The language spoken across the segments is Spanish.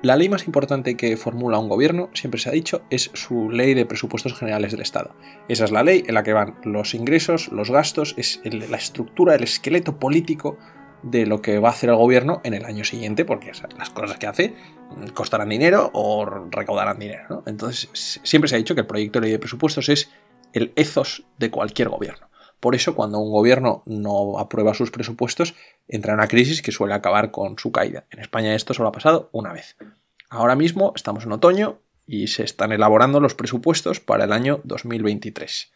La ley más importante que formula un gobierno, siempre se ha dicho, es su ley de presupuestos generales del Estado. Esa es la ley en la que van los ingresos, los gastos, es la estructura, el esqueleto político de lo que va a hacer el gobierno en el año siguiente, porque las cosas que hace costarán dinero o recaudarán dinero. Entonces, siempre se ha dicho que el proyecto de ley de presupuestos es el ethos de cualquier gobierno. Por eso, cuando un gobierno no aprueba sus presupuestos, entra en una crisis que suele acabar con su caída. En España esto solo ha pasado una vez. Ahora mismo estamos en otoño y se están elaborando los presupuestos para el año 2023.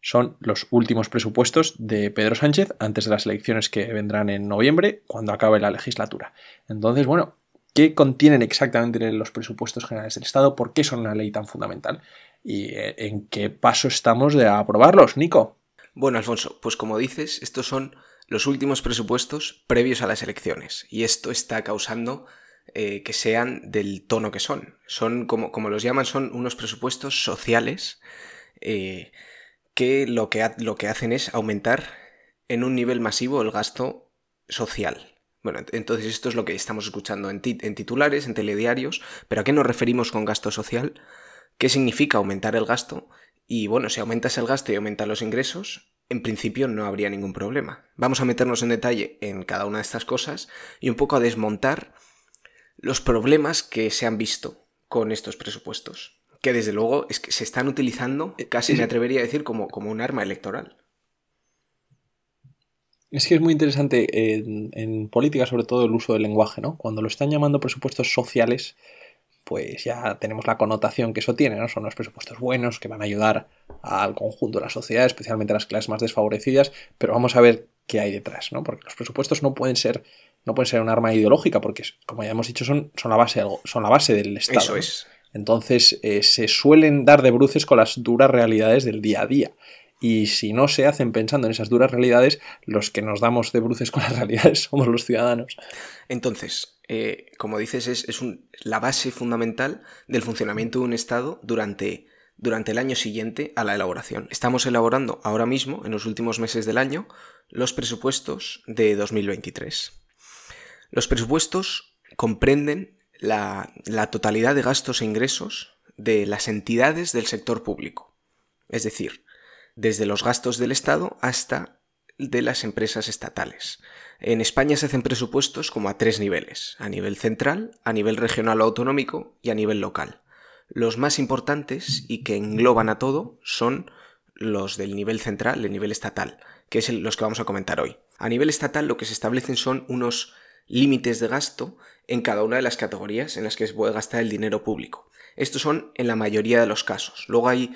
Son los últimos presupuestos de Pedro Sánchez antes de las elecciones que vendrán en noviembre, cuando acabe la legislatura. Entonces, bueno, ¿qué contienen exactamente los presupuestos generales del Estado? ¿Por qué son una ley tan fundamental? ¿Y eh, en qué paso estamos de aprobarlos, Nico? Bueno, Alfonso, pues como dices, estos son los últimos presupuestos previos a las elecciones y esto está causando eh, que sean del tono que son. Son, como, como, los llaman, son unos presupuestos sociales eh, que, lo que lo que hacen es aumentar en un nivel masivo el gasto social. Bueno, entonces esto es lo que estamos escuchando en, en titulares, en telediarios, pero ¿a qué nos referimos con gasto social? ¿Qué significa aumentar el gasto? Y bueno, si aumentas el gasto y aumentas los ingresos, en principio no habría ningún problema. Vamos a meternos en detalle en cada una de estas cosas y un poco a desmontar los problemas que se han visto con estos presupuestos. Que desde luego es que se están utilizando, casi me atrevería a decir, como, como un arma electoral. Es que es muy interesante en, en, política, sobre todo, el uso del lenguaje, ¿no? Cuando lo están llamando presupuestos sociales, pues ya tenemos la connotación que eso tiene, ¿no? Son los presupuestos buenos que van a ayudar al conjunto de la sociedad, especialmente a las clases más desfavorecidas, pero vamos a ver qué hay detrás, ¿no? Porque los presupuestos no pueden ser, no pueden ser un arma ideológica, porque, como ya hemos dicho, son, son, la, base, son la base del Estado. Eso es. Entonces, eh, se suelen dar de bruces con las duras realidades del día a día. Y si no se hacen pensando en esas duras realidades, los que nos damos de bruces con las realidades somos los ciudadanos. Entonces, eh, como dices, es, la base fundamental del funcionamiento de un Estado durante, durante el año siguiente a la elaboración. Estamos elaborando ahora mismo, en los últimos meses del año, los presupuestos de 2023. Los presupuestos comprenden la, la totalidad de gastos e ingresos de las entidades del sector público. Es decir, desde los gastos del Estado hasta de las empresas estatales. En España se hacen presupuestos como a tres niveles, a nivel central, a nivel regional o autonómico y a nivel local. Los más importantes y que engloban a todo son los del nivel central, el nivel estatal, que es los que vamos a comentar hoy. A nivel estatal lo que se establecen son unos límites de gasto en cada una de las categorías en las que se puede gastar el dinero público. Estos son en la mayoría de los casos. Luego hay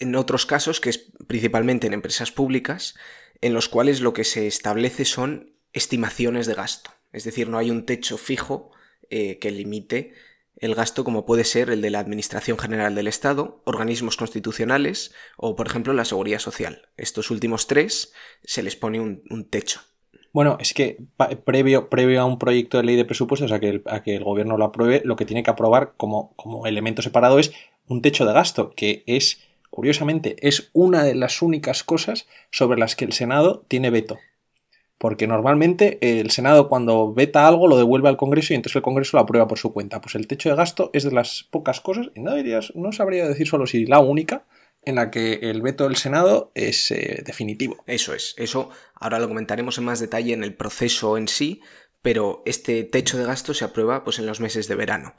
en otros casos, que es principalmente en empresas públicas, en los cuales lo que se establece son estimaciones de gasto. Es decir, no hay un techo fijo eh, que limite el gasto como puede ser el de la Administración General del Estado, organismos constitucionales o, por ejemplo, la Seguridad Social. Estos últimos tres se les pone un, techo. Bueno, es que previo, previo a un proyecto de ley de presupuestos, a que el, a que el gobierno lo apruebe, lo que tiene que aprobar como, como elemento separado es un techo de gasto, que es Curiosamente, es una de las únicas cosas sobre las que el Senado tiene veto. Porque normalmente el Senado cuando veta algo lo devuelve al Congreso y entonces el Congreso lo aprueba por su cuenta. Pues el techo de gasto es de las pocas cosas, y no, dirías, no sabría decir solo si la única, en la que el veto del Senado es eh, definitivo. Eso es, eso ahora lo comentaremos en más detalle en el proceso en sí, pero este techo de gasto se aprueba pues en los meses de verano.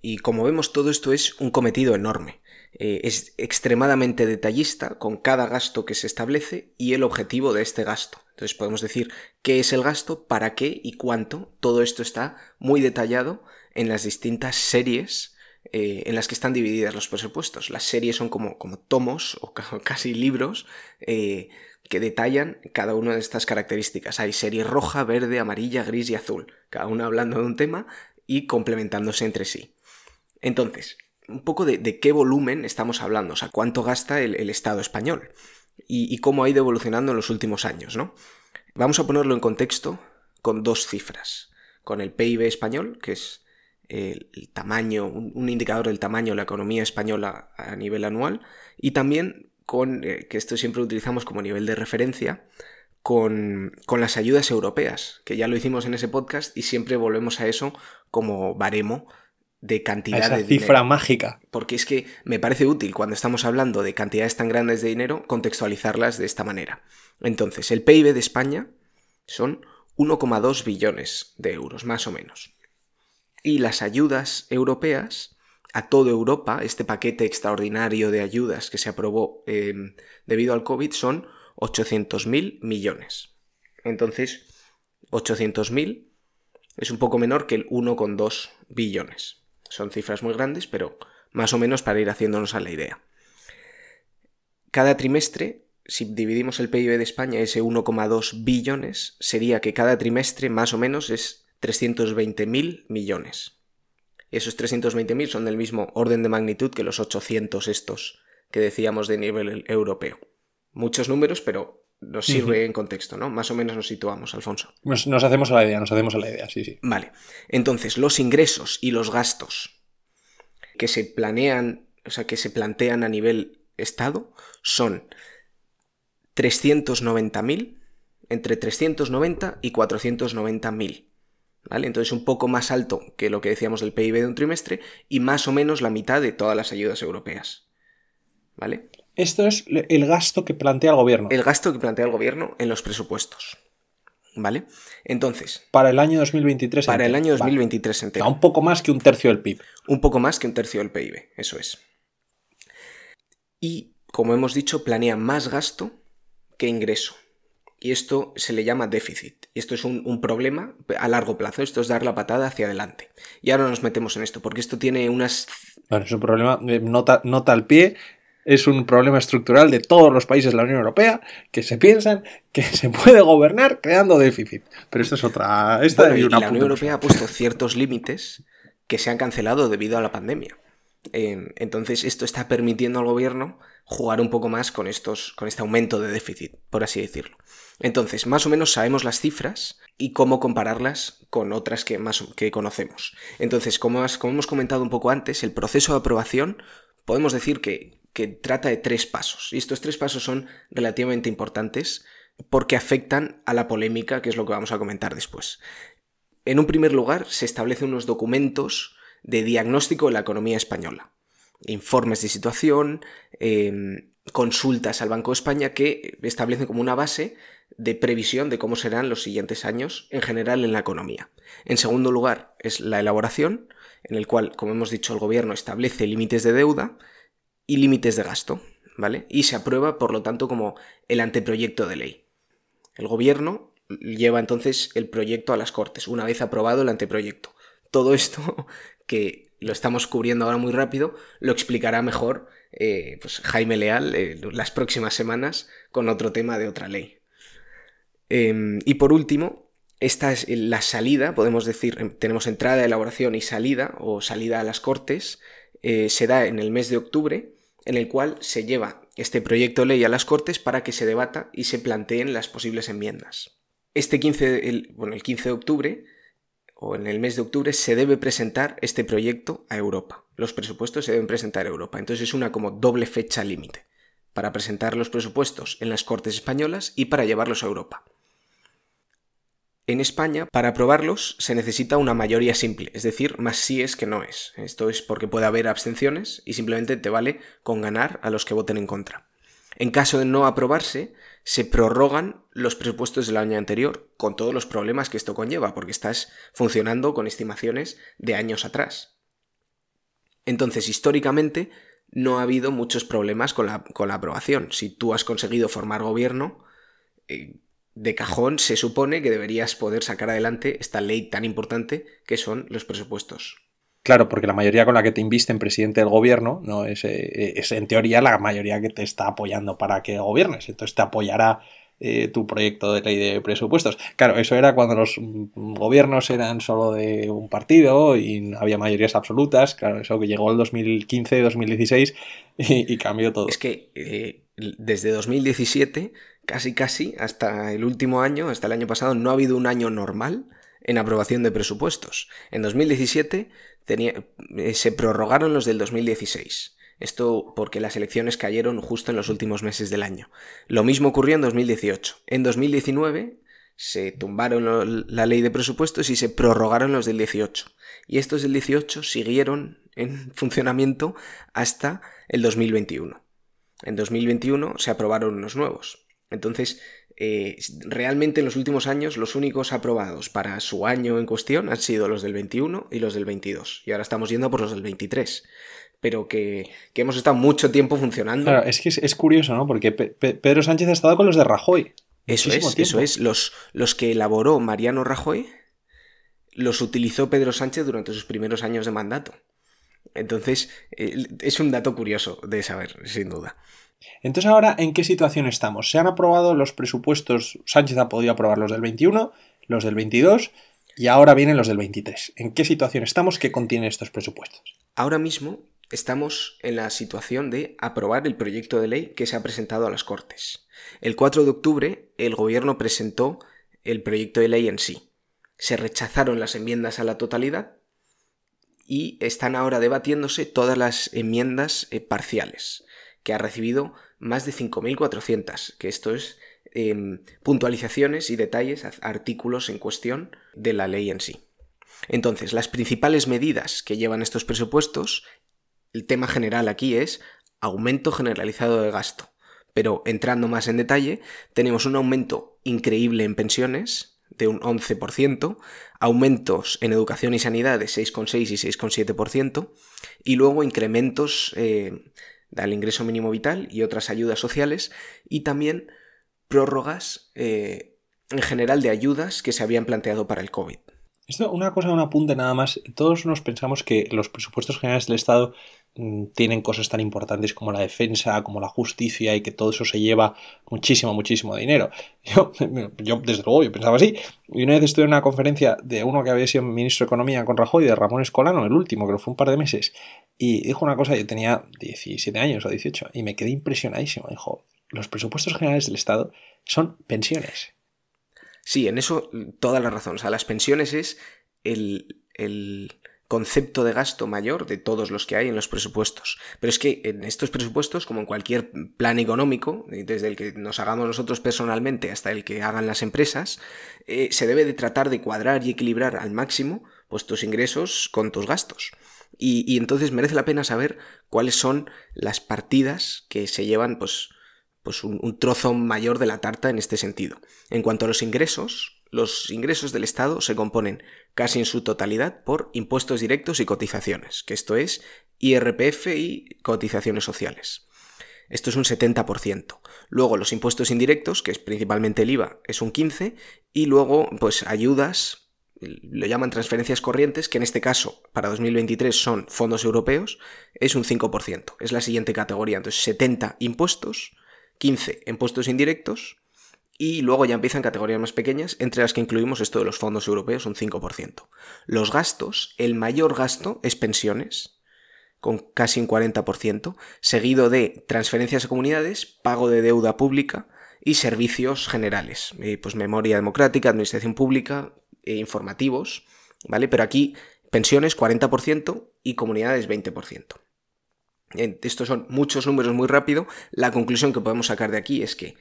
Y como vemos todo esto es un cometido enorme. Eh, es extremadamente detallista con cada gasto que se establece y el objetivo de este gasto. Entonces podemos decir qué es el gasto, para qué y cuánto. Todo esto está muy detallado en las distintas series eh, en las que están divididas los presupuestos. Las series son como, como tomos o casi libros eh, que detallan cada una de estas características. Hay serie roja, verde, amarilla, gris y azul, cada una hablando de un tema y complementándose entre sí. Entonces, un poco de, qué volumen estamos hablando, o sea, cuánto gasta el, Estado español y, cómo ha ido evolucionando en los últimos años, ¿no? Vamos a ponerlo en contexto con dos cifras, con el PIB español, que es el, tamaño, un, indicador del tamaño de la economía española a nivel anual, y también con, eh, que esto siempre utilizamos como nivel de referencia, con, con, las ayudas europeas, que ya lo hicimos en ese podcast y siempre volvemos a eso como baremo de cantidad esa de cifra dinero. mágica. Porque es que me parece útil cuando estamos hablando de cantidades tan grandes de dinero contextualizarlas de esta manera. Entonces, el PIB de España son 1,2 billones de euros, más o menos. Y las ayudas europeas a toda Europa, este paquete extraordinario de ayudas que se aprobó eh, debido al COVID, son 800.000 millones. Entonces, 800.000 es un poco menor que el 1,2 billones. Son cifras muy grandes, pero más o menos para ir haciéndonos a la idea. Cada trimestre, si dividimos el PIB de España, ese 1,2 billones, sería que cada trimestre más o menos es 320.000 millones. Esos 320.000 son del mismo orden de magnitud que los 800 estos que decíamos de nivel europeo. Muchos números, pero nos sirve en contexto, ¿no? Más o menos nos situamos, Alfonso. Nos, nos hacemos a la idea, nos hacemos a la idea, sí, sí. Vale. Entonces, los ingresos y los gastos que se planean, o sea, que se plantean a nivel Estado son 390.000, entre 390 y 490.000. ¿Vale? Entonces un poco más alto que lo que decíamos del PIB de un trimestre y más o menos la mitad de todas las ayudas europeas. ¿Vale? Esto es el gasto que plantea el gobierno El gasto que plantea el gobierno en los presupuestos. ¿Vale? Entonces, para el año 2023. para el año Vale. 2023 O sea, entero. un poco más que un tercio del PIB. Un poco más que un tercio del PIB, eso es. Y, como hemos dicho, planea más gasto que ingreso. Y esto se le llama déficit. Y esto es un, un problema a largo plazo. Esto es dar la patada hacia adelante. Y ahora nos metemos en esto, porque esto tiene unas... Bueno, es un problema, eh, nota, nota al pie, es un problema estructural de todos los países de la Unión Europea que se piensan que se puede gobernar creando déficit. Pero esto es otra. Esta Bueno, y una la Unión Europea ha puesto ciertos límites que se han cancelado debido a la pandemia. Eh, entonces, esto está permitiendo al gobierno jugar un poco más con, estos, con este aumento de déficit, por así decirlo. Entonces, más o menos sabemos las cifras y cómo compararlas con otras que, más, que conocemos. Entonces, como, has- como hemos comentado un poco antes, el proceso de aprobación podemos decir que, que trata de tres pasos. Y estos tres pasos son relativamente importantes porque afectan a la polémica, que es lo que vamos a comentar después. En un primer lugar, se establecen unos documentos de diagnóstico de la economía española. Informes de situación, eh, consultas al Banco de España que establecen como una base de previsión de cómo serán los siguientes años en general en la economía. En segundo lugar, es la elaboración, en el cual, como hemos dicho, el gobierno establece límites de deuda y límites de gasto, ¿vale? Y se aprueba, por lo tanto, como el anteproyecto de ley. El gobierno lleva entonces el proyecto a las Cortes, una vez aprobado el anteproyecto. Todo esto, que lo estamos cubriendo ahora muy rápido, lo explicará mejor eh, pues Jaime Leal eh, las próximas semanas con otro tema de otra ley. Eh, y por último, esta es la salida, podemos decir, em, tenemos entrada, elaboración y salida, o salida a las Cortes, eh, se da en el mes de octubre, en el cual se lleva este proyecto de ley a las Cortes para que se debata y se planteen las posibles enmiendas. Este 15, el, bueno, el 15 de octubre, o en el mes de octubre, se debe presentar este proyecto a Europa. Los presupuestos se deben presentar a Europa. Entonces es una como doble fecha límite para presentar los presupuestos en las Cortes españolas y para llevarlos a Europa. En España, para aprobarlos se necesita una mayoría simple, es decir, más sí es que no es. Esto es porque puede haber abstenciones y simplemente te vale con ganar a los que voten en contra. En caso de no aprobarse, se prorrogan los presupuestos del año anterior, con todos los problemas que esto conlleva, porque estás funcionando con estimaciones de años atrás. Entonces, históricamente, no ha habido muchos problemas con la, con la aprobación. Si tú has conseguido formar gobierno, eh, de cajón se supone que deberías poder sacar adelante esta ley tan importante que son los presupuestos. Claro, porque la mayoría con la que te invisten presidente del gobierno no es, eh, es en teoría la mayoría que te está apoyando para que gobiernes. Entonces te apoyará eh, tu proyecto de ley de presupuestos. Claro, eso era cuando los mm, gobiernos eran solo de un partido y había mayorías absolutas. Claro, eso que llegó el 2015-2016 y, y, cambió todo. Es que eh, desde 2017, casi casi, hasta el último año, hasta el año pasado, no ha habido un año normal en aprobación de presupuestos. En 2017 tenía, eh, se prorrogaron los del 2016. Esto porque las elecciones cayeron justo en los últimos meses del año. Lo mismo ocurrió en 2018. En 2019 se tumbaron la ley de presupuestos y se prorrogaron los del 18. Y estos del 18 siguieron en funcionamiento hasta el 2021. En 2021 se aprobaron unos nuevos. Entonces, eh, realmente en los últimos años los únicos aprobados para su año en cuestión han sido los del 21 y los del 22. Y ahora estamos yendo por los del 23 pero que, hemos estado mucho tiempo funcionando. Claro, es que es, curioso, ¿no? Porque Pedro Sánchez ha estado con los de Rajoy. Eso es, eso es. Los, los que elaboró Mariano Rajoy los utilizó Pedro Sánchez durante sus primeros años de mandato. Entonces, eh, es un dato curioso de saber, sin duda. Entonces, ahora, ¿en qué situación estamos? Se han aprobado los presupuestos, Sánchez ha podido aprobar los del 21, los del 22 y ahora vienen los del 23. ¿En qué situación estamos? ¿Qué contienen estos presupuestos? Ahora mismo estamos en la situación de aprobar el proyecto de ley que se ha presentado a las Cortes. El 4 de octubre, el Gobierno presentó el proyecto de ley en sí. Se rechazaron las enmiendas a la totalidad y están ahora debatiéndose todas las enmiendas eh, parciales, que ha recibido más de 5.400, que esto es em, puntualizaciones y detalles, artículos en cuestión de la ley en sí. Entonces, las principales medidas que llevan estos presupuestos, el tema general aquí es aumento generalizado de gasto. Pero entrando más en detalle, tenemos un aumento increíble en pensiones, de un 11%, aumentos en educación y sanidad de 6,6 y 6,7%, y luego incrementos eh, al ingreso mínimo vital y otras ayudas sociales, y también prórrogas eh, en general de ayudas que se habían planteado para el COVID. Esto, una cosa, un apunte nada más. Todos nos pensamos que los presupuestos generales del Estado tienen cosas tan importantes como la defensa, como la justicia y que todo eso se lleva muchísimo, muchísimo dinero. Yo, yo desde luego, yo pensaba así. Y una vez estuve en una conferencia de uno que había sido ministro de Economía con Rajoy, de Ramón Escolano, el último, que fue un par de meses, y dijo una cosa, yo tenía 17 años o 18, y me quedé impresionadísimo. Dijo, los presupuestos generales del Estado son pensiones. Sí, en eso toda la razón. O sea, las pensiones es el, el concepto de gasto mayor de todos los que hay en los presupuestos. Pero es que en estos presupuestos, como en cualquier plan económico, desde el que nos hagamos nosotros personalmente hasta el que hagan las empresas, eh, se debe de tratar de cuadrar y equilibrar al máximo pues, tus ingresos con tus gastos. Y, entonces merece la pena saber cuáles son las partidas que se llevan pues, pues un trozo mayor de la tarta en este sentido. En cuanto a los ingresos, los ingresos del Estado se componen casi en su totalidad por impuestos directos y cotizaciones, que esto es IRPF y cotizaciones sociales. Esto es un 70%. Luego los impuestos indirectos, que es principalmente el IVA, es un 15%, y luego pues ayudas, lo llaman transferencias corrientes, que en este caso para 2023 son fondos europeos, es un 5%. Es la siguiente categoría. Entonces 70 impuestos, 15 impuestos indirectos, y luego ya empiezan categorías más pequeñas, entre las que incluimos esto de los fondos europeos, un 5%. Los gastos, el mayor gasto es pensiones, con casi un 40%, seguido de transferencias a comunidades, pago de deuda pública y servicios generales, eh, pues memoria democrática, administración pública, e informativos, ¿vale? Pero aquí pensiones 40% y comunidades 20%. Estos son muchos números muy rápido. La conclusión que podemos sacar de aquí es que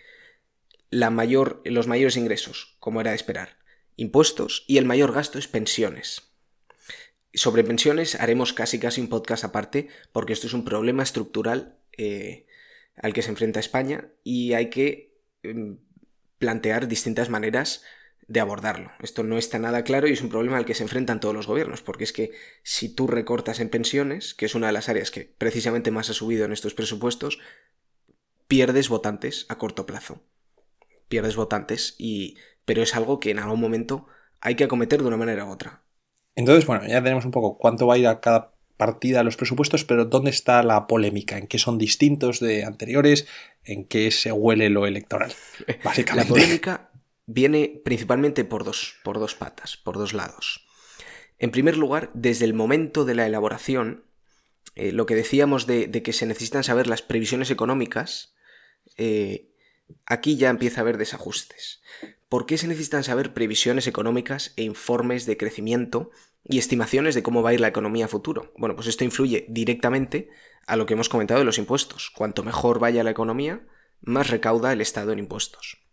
la mayor, los mayores ingresos, como era de esperar, impuestos y el mayor gasto es pensiones. Sobre pensiones haremos casi casi un podcast aparte porque esto es un problema estructural eh, al que se enfrenta España y hay que em, plantear distintas maneras de abordarlo. Esto no está nada claro y es un problema al que se enfrentan todos los gobiernos, porque es que si tú recortas en pensiones, que es una de las áreas que precisamente más ha subido en estos presupuestos, pierdes votantes a corto plazo pierdes votantes, y, pero es algo que en algún momento hay que acometer de una manera u otra. Entonces, bueno, ya tenemos un poco cuánto va a ir a cada partida de los presupuestos, pero ¿dónde está la polémica? ¿En qué son distintos de anteriores? ¿En qué se huele lo electoral? Básicamente. La polémica viene principalmente por dos, por dos patas, por dos lados. En primer lugar, desde el momento de la elaboración, eh, lo que decíamos de, que se necesitan saber las previsiones económicas, eh, Aquí ya empieza a haber desajustes. ¿Por qué se necesitan saber previsiones económicas e informes de crecimiento y estimaciones de cómo va a ir la economía a futuro? Bueno, pues esto influye directamente a lo que hemos comentado de los impuestos. Cuanto mejor vaya la economía, más recauda el Estado en impuestos.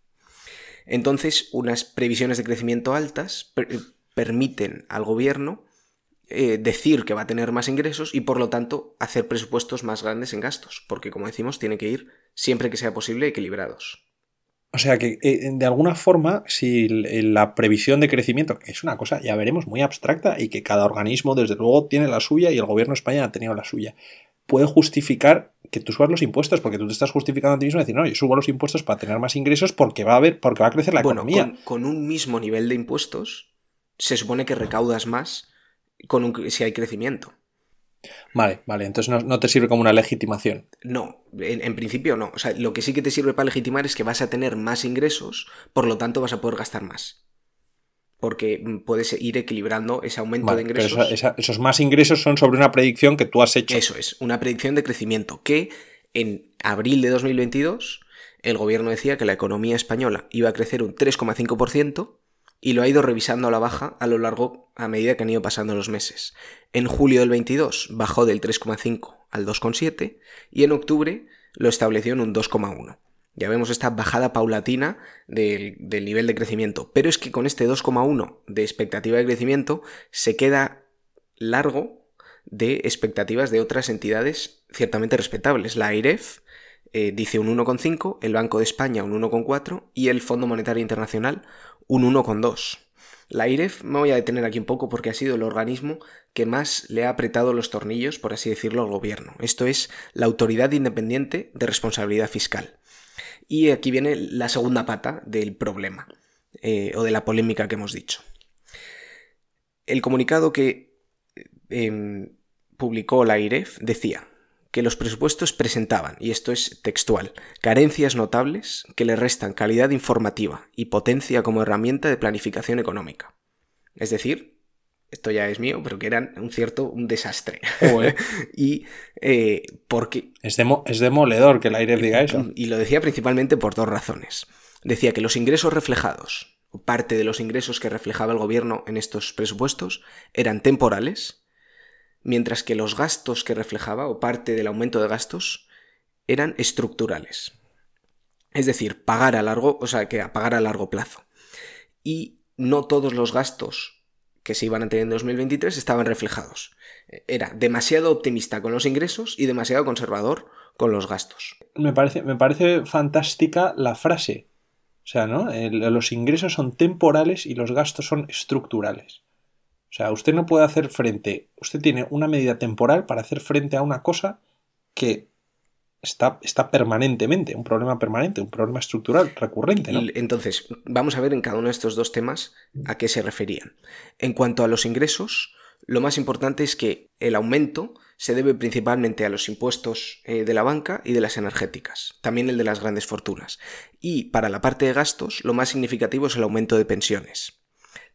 Entonces, unas previsiones de crecimiento altas permiten al gobierno eh, decir que va a tener más ingresos y por lo tanto hacer presupuestos más grandes en gastos, porque como decimos, tiene que ir siempre que sea posible equilibrados. O sea que eh, de alguna forma, si la previsión de crecimiento, que es una cosa, ya veremos, muy abstracta y que cada organismo desde luego tiene la suya y el gobierno de España ha tenido la suya, puede justificar que tú subas los impuestos, porque tú te estás justificando a ti mismo decir, no, yo subo los impuestos para tener más ingresos porque va a haber, porque va a crecer la economía. Con, con, un mismo nivel de impuestos, se supone que recaudas más con un, si hay crecimiento. Vale, vale, entonces no, te sirve como una legitimación. No, en, principio no. O sea, lo que sí que te sirve para legitimar es que vas a tener más ingresos, por lo tanto vas a poder gastar más. Porque puedes ir equilibrando ese aumento de ingresos. Pero esos más ingresos son sobre una predicción que tú has hecho. Eso es, una predicción de crecimiento que en abril de 2022 el gobierno decía que la economía española iba a crecer un 3,5% y lo ha ido revisando a la baja a lo largo a medida que han ido pasando los meses. En julio del 22 bajó del 3,5 al 2,7 y en octubre lo estableció en un 2,1. Ya vemos esta bajada paulatina del, del, nivel de crecimiento. Pero es que con este 2,1 de expectativa de crecimiento se queda largo de expectativas de otras entidades ciertamente respetables. La AIREF eh, dice un 1,5, el Banco de España un 1,4 y el Fondo Monetario Internacional un 1,2. La IREF me voy a detener aquí un poco porque ha sido el organismo que más le ha apretado los tornillos, por así decirlo, al gobierno. Esto es la Autoridad Independiente de Responsabilidad Fiscal. Y aquí viene la segunda pata del problema, eh, o de la polémica que hemos dicho. El comunicado que em, publicó la IREF decía, que los presupuestos presentaban, y esto es textual, carencias notables que le restan calidad informativa y potencia como herramienta de planificación económica. Es decir, esto ya es mío, pero que eran un cierto un desastre. y eh, porque... Es, es demoledor que el aire diga eso. Y lo decía principalmente por dos razones. Decía que los ingresos reflejados, parte de los ingresos que reflejaba el gobierno en estos presupuestos, eran temporales mientras que los gastos que reflejaba, o parte del aumento de gastos, eran estructurales. Es decir, pagar a largo, o sea, que a pagar a largo plazo. Y no todos los gastos que se iban a tener en 2023 estaban reflejados. Era demasiado optimista con los ingresos y demasiado conservador con los gastos. Me parece, me parece fantástica la frase. O sea, ¿no? los ingresos son temporales y los gastos son estructurales. O sea, usted no puede hacer frente, usted tiene una medida temporal para hacer frente a una cosa que está, está permanentemente, un problema permanente, un problema estructural recurrente. Entonces, vamos a ver en cada uno de estos dos temas a qué se referían. En cuanto a los ingresos, lo más importante es que el aumento se debe principalmente a los impuestos eh, de la banca y de las energéticas, también el de las grandes fortunas. Y para la parte de gastos, lo más significativo es el aumento de pensiones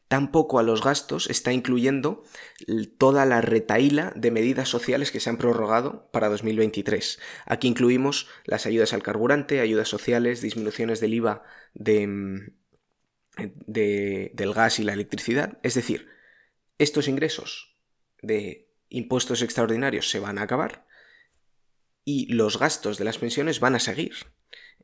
tampoco a los gastos está incluyendo toda la retaíla de medidas sociales que se han prorrogado para 2023. Aquí incluimos las ayudas al carburante, ayudas sociales, disminuciones del IVA mm, del gas y la electricidad. Es decir, estos ingresos de impuestos extraordinarios se van a acabar y los gastos de las pensiones van a seguir.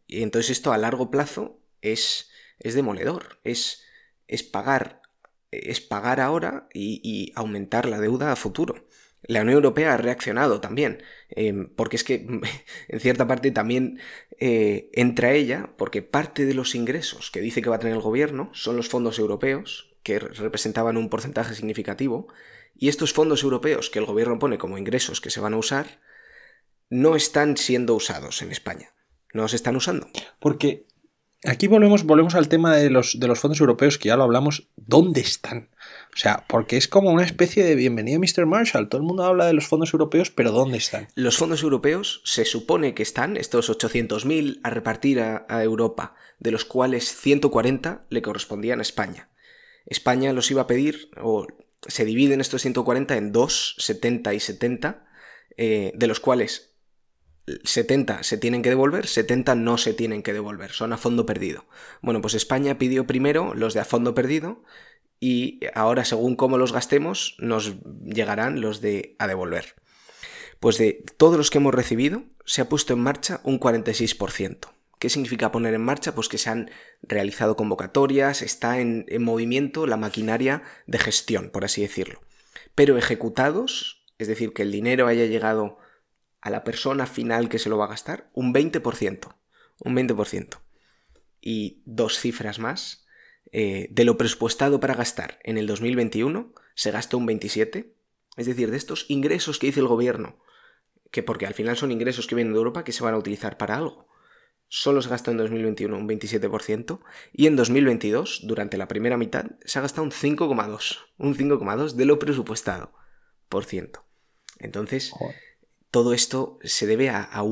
Y entonces esto a largo plazo es, es demoledor, es, es pagar es pagar ahora y, aumentar la deuda a futuro. La Unión Europea ha reaccionado también, em, porque es que en cierta parte también eh, entra ella, porque parte de los ingresos que dice que va a tener el gobierno son los fondos europeos, que representaban un porcentaje significativo, y estos fondos europeos que el gobierno pone como ingresos que se van a usar, no están siendo usados en España. No se están usando. Porque Aquí volvemos, volvemos al tema de los, de los fondos europeos, que ya lo hablamos. ¿Dónde están? O sea, porque es como una especie de bienvenido Mr. Marshall. Todo el mundo habla de los fondos europeos, pero ¿dónde están? Los fondos europeos se supone que están, estos 800.000 a repartir a, Europa, de los cuales 140 le correspondían a España. España los iba a pedir, o se dividen estos 140 en dos, 70 y 70, eh, de los cuales 70 se tienen que devolver, 70 no se tienen que devolver, son a fondo perdido. Bueno, pues España pidió primero los de a fondo perdido y ahora según cómo los gastemos nos llegarán los de a devolver. Pues de todos los que hemos recibido se ha puesto en marcha un 46%, ¿Qué significa poner en marcha? Pues que se han realizado convocatorias, está en, movimiento la maquinaria de gestión, por así decirlo. Pero ejecutados, es decir, que el dinero haya llegado a la persona final que se lo va a gastar, un 20%. Un 20%. Y dos cifras más. Eh, de lo presupuestado para gastar en el 2021, se gastó un 27%. Es decir, de estos ingresos que dice el gobierno, que porque al final son ingresos que vienen de Europa que se van a utilizar para algo solo se gastó en 2021 un 27% y en 2022, durante la primera mitad, se ha gastado un 5,2%, un 5,2% de lo presupuestado por ciento. Entonces, todo esto se debe a, a,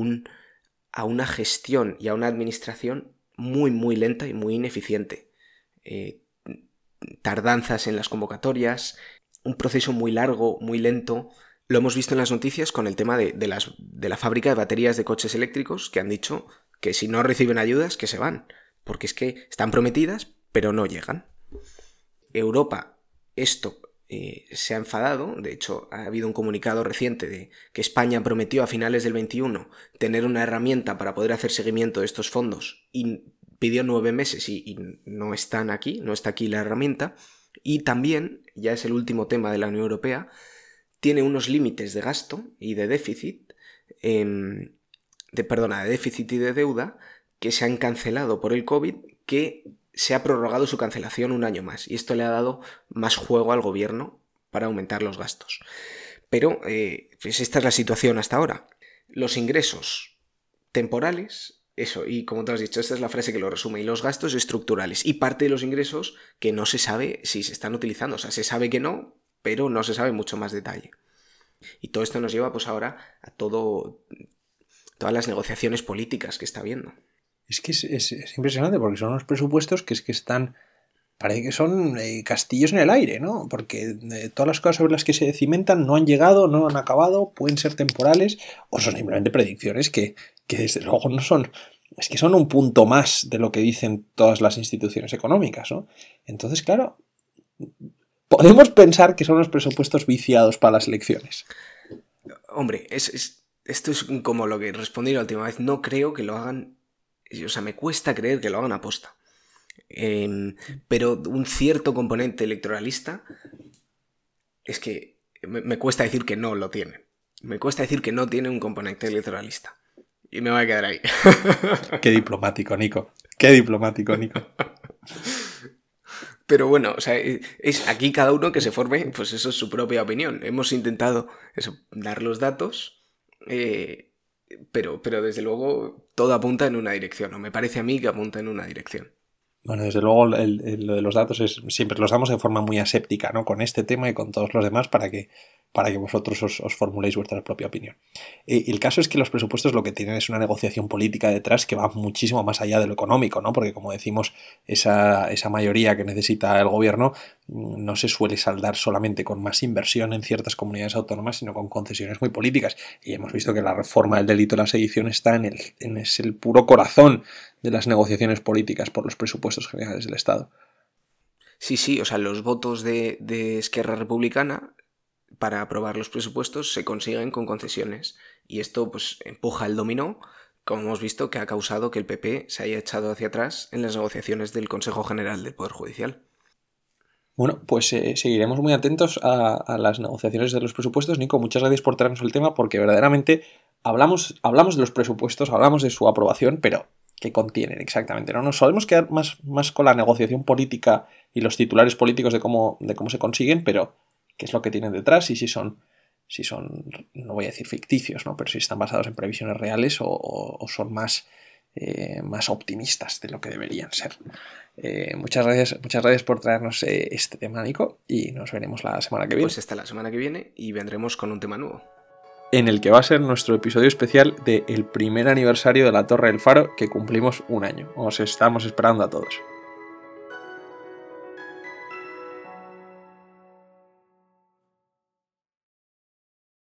a, una gestión y a una administración muy, muy lenta y muy ineficiente. Eh, tardanzas en las convocatorias, un proceso muy largo, muy lento. Lo hemos visto en las noticias con el tema de, las, de la fábrica de baterías de coches eléctricos que han dicho que si no reciben ayudas, que se van, porque es que están prometidas, pero no llegan. Europa, esto eh, se ha enfadado, de hecho ha habido un comunicado reciente de que España prometió a finales del 21 tener una herramienta para poder hacer seguimiento de estos fondos y pidió nueve meses y, no están aquí, no está aquí la herramienta. Y también, ya es el último tema de la Unión Europea, tiene unos límites de gasto y de déficit en de, perdona, de déficit y de deuda que se han cancelado por el COVID, que se ha prorrogado su cancelación un año más. Y esto le ha dado más juego al gobierno para aumentar los gastos. Pero eh, pues esta es la situación hasta ahora. Los ingresos temporales, eso, y como te has dicho, esta es la frase que lo resume, y los gastos estructurales. Y parte de los ingresos que no se sabe si se están utilizando. O sea, se sabe que no, pero no se sabe mucho más detalle. Y todo esto nos lleva pues ahora a todo todas las negociaciones políticas que está habiendo. Es que es, impresionante porque son unos presupuestos que es que están parece que son eh, castillos en el aire, ¿no? Porque eh, todas las cosas sobre las que se cimentan no han llegado, no han acabado, pueden ser temporales o son simplemente predicciones que, que desde luego no son, es que son un punto más de lo que dicen todas las instituciones económicas, ¿no? Entonces, claro, podemos pensar que son los presupuestos viciados para las elecciones. Hombre, es esto es como lo que respondí la última vez. No creo que lo hagan. O sea, me cuesta creer que lo hagan aposta. Em, pero un cierto componente electoralista es que me, cuesta decir que no lo tiene. Me cuesta decir que no tiene un componente electoralista. Y me voy a quedar ahí. Qué diplomático, Nico. Qué diplomático, Nico. Pero bueno, o sea, es aquí cada uno que se forme, pues eso es su propia opinión. Hemos intentado eso, dar los datos eh, pero, pero desde luego todo apunta en una dirección, o me parece a mí que apunta en una dirección. Bueno, desde luego lo de los datos es siempre los damos de forma muy aséptica, ¿no? Con este tema y con todos los demás para que para que vosotros os, formuléis vuestra propia opinión. Y, el caso es que los presupuestos lo que tienen es una negociación política detrás que va muchísimo más allá de lo económico, ¿no? Porque como decimos, esa, esa mayoría que necesita el gobierno mm, no se suele saldar solamente con más inversión en ciertas comunidades autónomas, sino con concesiones muy políticas. Y hemos visto que la reforma del delito de la sedición está en el, en el puro corazón de las negociaciones políticas por los presupuestos generales del Estado. Sí, sí, o sea, los votos de Esquerra Republicana para aprobar los presupuestos se consiguen con concesiones. Y esto pues empuja el dominó, como hemos visto, que ha causado que el PP se haya echado hacia atrás en las negociaciones del Consejo General del Poder Judicial. Bueno, pues eh, seguiremos muy atentos a, las negociaciones de los presupuestos. Nico, muchas gracias por traernos el tema porque verdaderamente hablamos, hablamos de los presupuestos, hablamos de su aprobación, pero ¿qué contienen exactamente? No nos solemos quedar más, más con la negociación política y los titulares políticos de cómo, de cómo se consiguen, pero qué es lo que tienen detrás y si son, si son, no voy a decir ficticios, ¿no? pero si están basados en previsiones reales o, son más, eh, más optimistas de lo que deberían ser. Eh, muchas, gracias, muchas gracias por traernos eh, este tema, Nico, y nos veremos la semana que viene. Pues hasta la semana que viene y vendremos con un tema nuevo. En el que va a ser nuestro episodio especial del primer aniversario de la Torre del Faro que cumplimos un año. Os estamos esperando a todos.